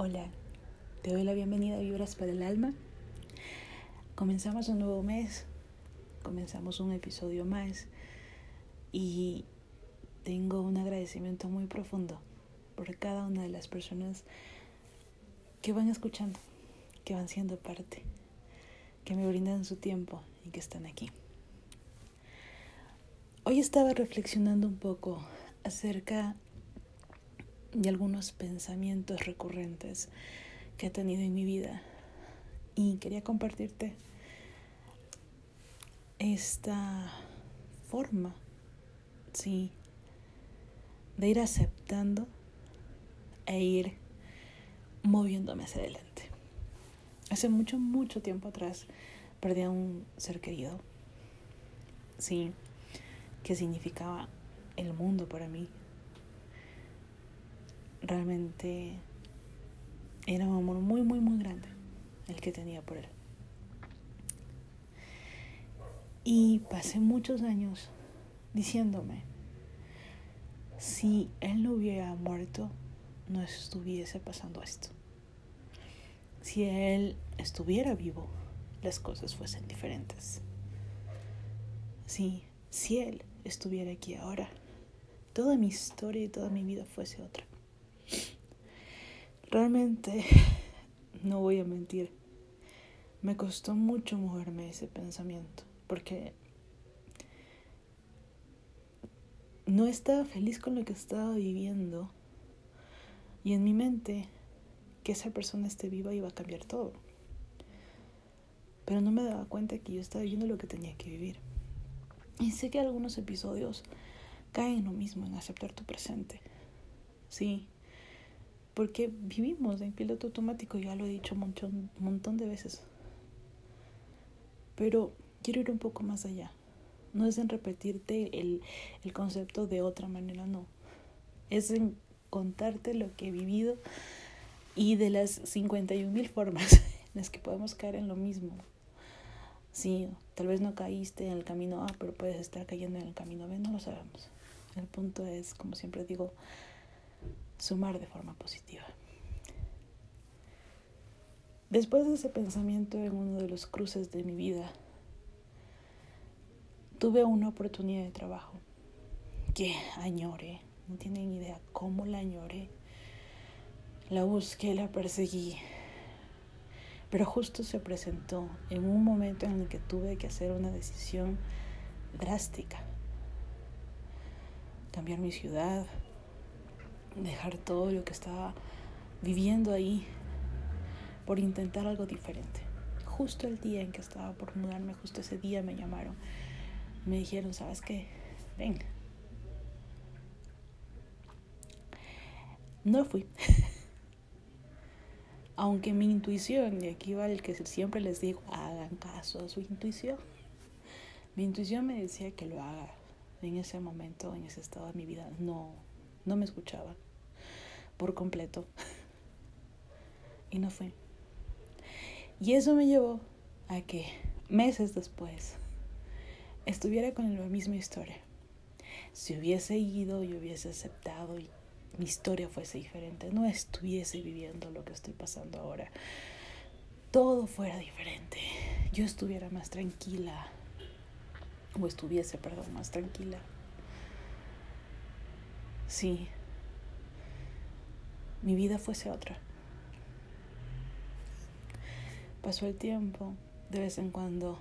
Hola, te doy la bienvenida a Vibras para el Alma. Comenzamos un nuevo mes, comenzamos un episodio más y tengo un agradecimiento muy profundo por cada una de las personas que van escuchando, que van siendo parte, que me brindan su tiempo y que están aquí. Hoy estaba reflexionando un poco acerca de algunos pensamientos recurrentes que he tenido en mi vida y quería compartirte esta forma, sí, de ir aceptando e ir moviéndome hacia adelante. Hace mucho, mucho tiempo atrás perdí a un ser querido, sí, que significaba el mundo para mí, realmente era un amor muy, muy, muy grande el que tenía por él. Y pasé muchos años diciéndome, si él no hubiera muerto, no estuviese pasando esto. Si él estuviera vivo, las cosas fuesen diferentes. Sí, si él estuviera aquí ahora, toda mi historia y toda mi vida fuese otra. Realmente, no voy a mentir, me costó mucho moverme ese pensamiento, porque no estaba feliz con lo que estaba viviendo y en mi mente que esa persona esté viva iba a cambiar todo. Pero no me daba cuenta que yo estaba viviendo lo que tenía que vivir. Y sé que algunos episodios caen en lo mismo, en aceptar tu presente. Sí, porque vivimos en piloto automático, ya lo he dicho un montón, de veces. Pero quiero ir un poco más allá. No es en repetirte el, el concepto de otra manera, no. Es en contarte lo que he vivido y de las 51 mil formas en las que podemos caer en lo mismo. Sí, tal vez no caíste en el camino A, pero puedes estar cayendo en el camino B, no lo sabemos. El punto es, como siempre digo, sumar de forma positiva. Después de ese pensamiento en uno de los cruces de mi vida, tuve una oportunidad de trabajo que añoré, no tienen idea cómo la añoré. La busqué, la perseguí, pero justo se presentó en un momento en el que tuve que hacer una decisión drástica. Cambiar mi ciudad, dejar todo lo que estaba viviendo ahí por intentar algo diferente. Justo el día en que estaba por mudarme, justo ese día me llamaron. Me dijeron, ¿sabes qué? Ven. No fui. Aunque mi intuición, y aquí va el que siempre les digo, hagan caso a su intuición. Mi intuición me decía que lo haga en ese momento, en ese estado de mi vida. No, no me escuchaba por completo. Y no fue. Y eso me llevó a que meses después estuviera con la misma historia. Si hubiese ido y hubiese aceptado y mi historia fuese diferente, no estuviese viviendo lo que estoy pasando ahora, todo fuera diferente, yo estuviera más tranquila, o estuviese, perdón, más tranquila. Sí, mi vida fuese otra. Pasó el tiempo, de vez en cuando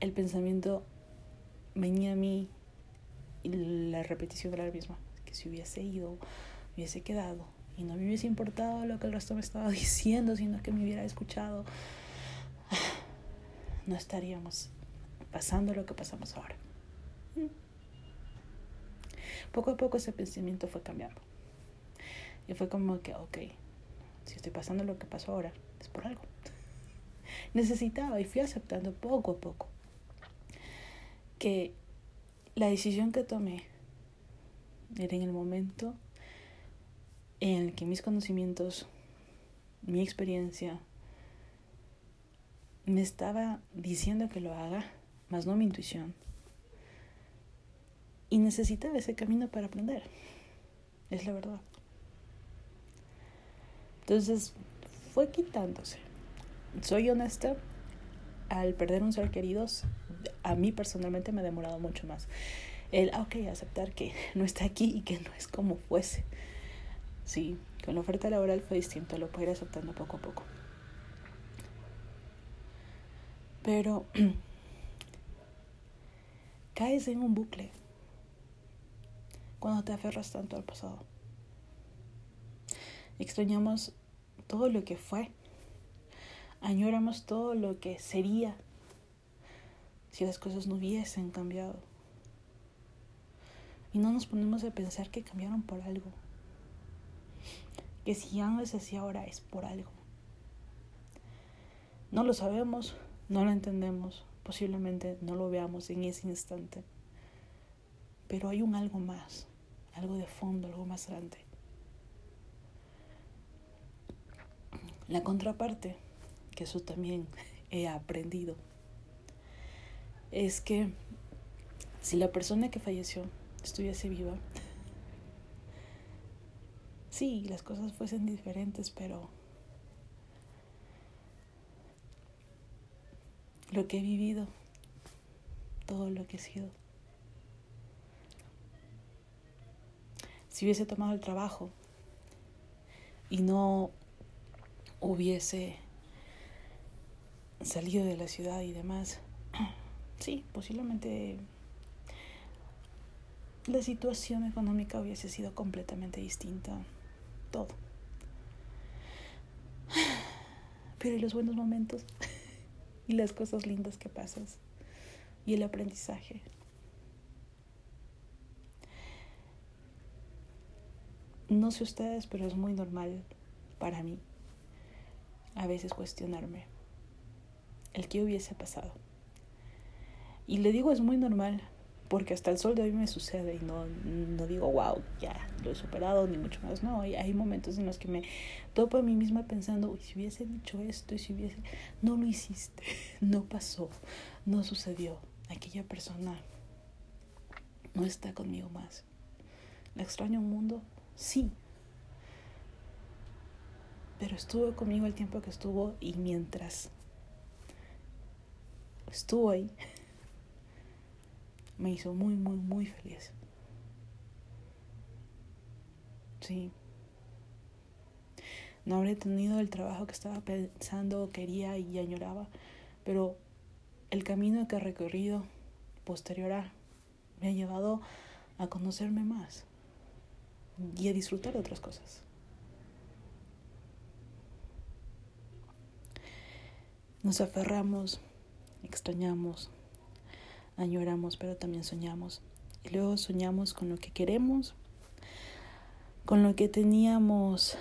el pensamiento venía a mí y la repetición de la misma, que si hubiese ido, hubiese quedado y no me hubiese importado lo que el resto me estaba diciendo, sino que me hubiera escuchado, no estaríamos pasando lo que pasamos ahora. Poco a poco ese pensamiento fue cambiando. Y fue como que, ok, si estoy pasando lo que pasó ahora, es por algo. Necesitaba y fui aceptando poco a poco que la decisión que tomé era en el momento en el que mis conocimientos, mi experiencia, me estaba diciendo que lo haga, más no mi intuición. Y necesitaba ese camino para aprender. Es la verdad. Entonces fue quitándose. Soy honesta, al perder un ser querido, a mí personalmente me ha demorado mucho más. El, ah, ok, aceptar que no está aquí y que no es como fuese. Sí, con la oferta laboral fue distinto, lo puedo ir aceptando poco a poco. Pero caes en un bucle cuando te aferras tanto al pasado. Extrañamos todo lo que fue. Añoramos todo lo que sería si las cosas no hubiesen cambiado. Y no nos ponemos a pensar que cambiaron por algo. Que si ya no es así ahora es por algo. No lo sabemos, no lo entendemos, posiblemente no lo veamos en ese instante. Pero hay un algo más, algo de fondo, algo más grande. La contraparte, que eso también he aprendido, es que si la persona que falleció estuviese viva, sí, las cosas fuesen diferentes, pero lo que he vivido, todo lo que he sido, si hubiese tomado el trabajo y no hubiese salido de la ciudad y demás, sí, posiblemente la situación económica hubiese sido completamente distinta. Todo. Pero los buenos momentos y las cosas lindas que pasas y el aprendizaje. No sé ustedes, pero es muy normal para mí a veces cuestionarme el que hubiese pasado. Y le digo es muy normal porque hasta el sol de hoy me sucede y no, no digo, wow, ya lo he superado, ni mucho más. No, hay, hay momentos en los que me topo a mí misma pensando, uy, si hubiese dicho esto y si hubiese... No lo hiciste, no pasó, no sucedió. Aquella persona no está conmigo más. ¿La extraño un mundo? Sí, pero estuvo conmigo el tiempo que estuvo y mientras estuvo ahí, me hizo muy, muy, muy feliz. Sí. No habré tenido el trabajo que estaba pensando, quería y añoraba, pero el camino que he recorrido posterior a me ha llevado a conocerme más y a disfrutar de otras cosas. Nos aferramos, extrañamos, añoramos, pero también soñamos. Y luego soñamos con lo que queremos, con lo que teníamos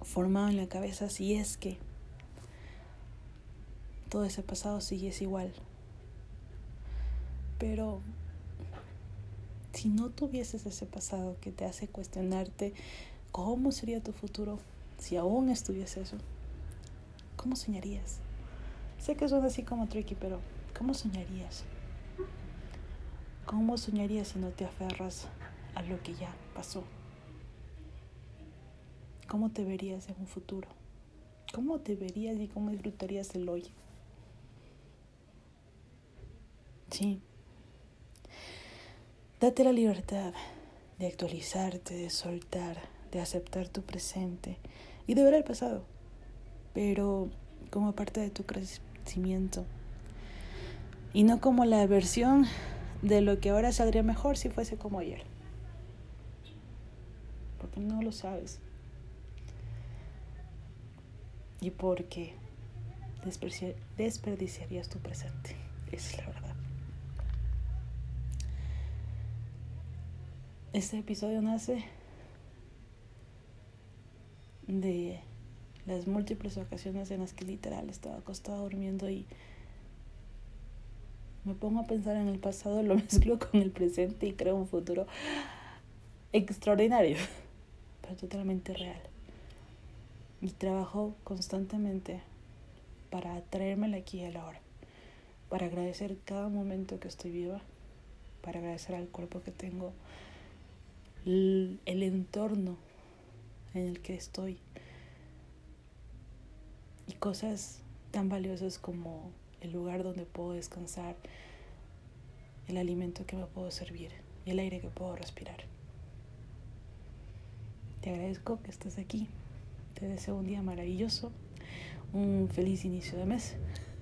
formado en la cabeza, si es que todo ese pasado sigue igual. Pero si no tuvieses ese pasado que te hace cuestionarte cómo sería tu futuro si aún estuviese eso, ¿Cómo soñarías? Sé que suena así como tricky, pero ¿cómo soñarías? ¿Cómo soñarías si no te aferras a lo que ya pasó? ¿Cómo te verías en un futuro? ¿Cómo te verías y cómo disfrutarías el hoy? Sí. Date la libertad de actualizarte, de soltar, de aceptar tu presente y de ver el pasado pero como parte de tu crecimiento. Y no como la versión de lo que ahora saldría mejor si fuese como ayer. Porque no lo sabes. Y porque desperdiciarías tu presente. Es la verdad. Este episodio nace de las múltiples ocasiones en las que literal estaba acostada durmiendo y me pongo a pensar en el pasado, lo mezclo con el presente y creo un futuro extraordinario, pero totalmente real. Y trabajo constantemente para traérmela aquí a la hora, para agradecer cada momento que estoy viva, para agradecer al cuerpo que tengo, el, el entorno en el que estoy. Cosas tan valiosas como el lugar donde puedo descansar, el alimento que me puedo servir y el aire que puedo respirar. Te agradezco que estés aquí. Te deseo un día maravilloso, un feliz inicio de mes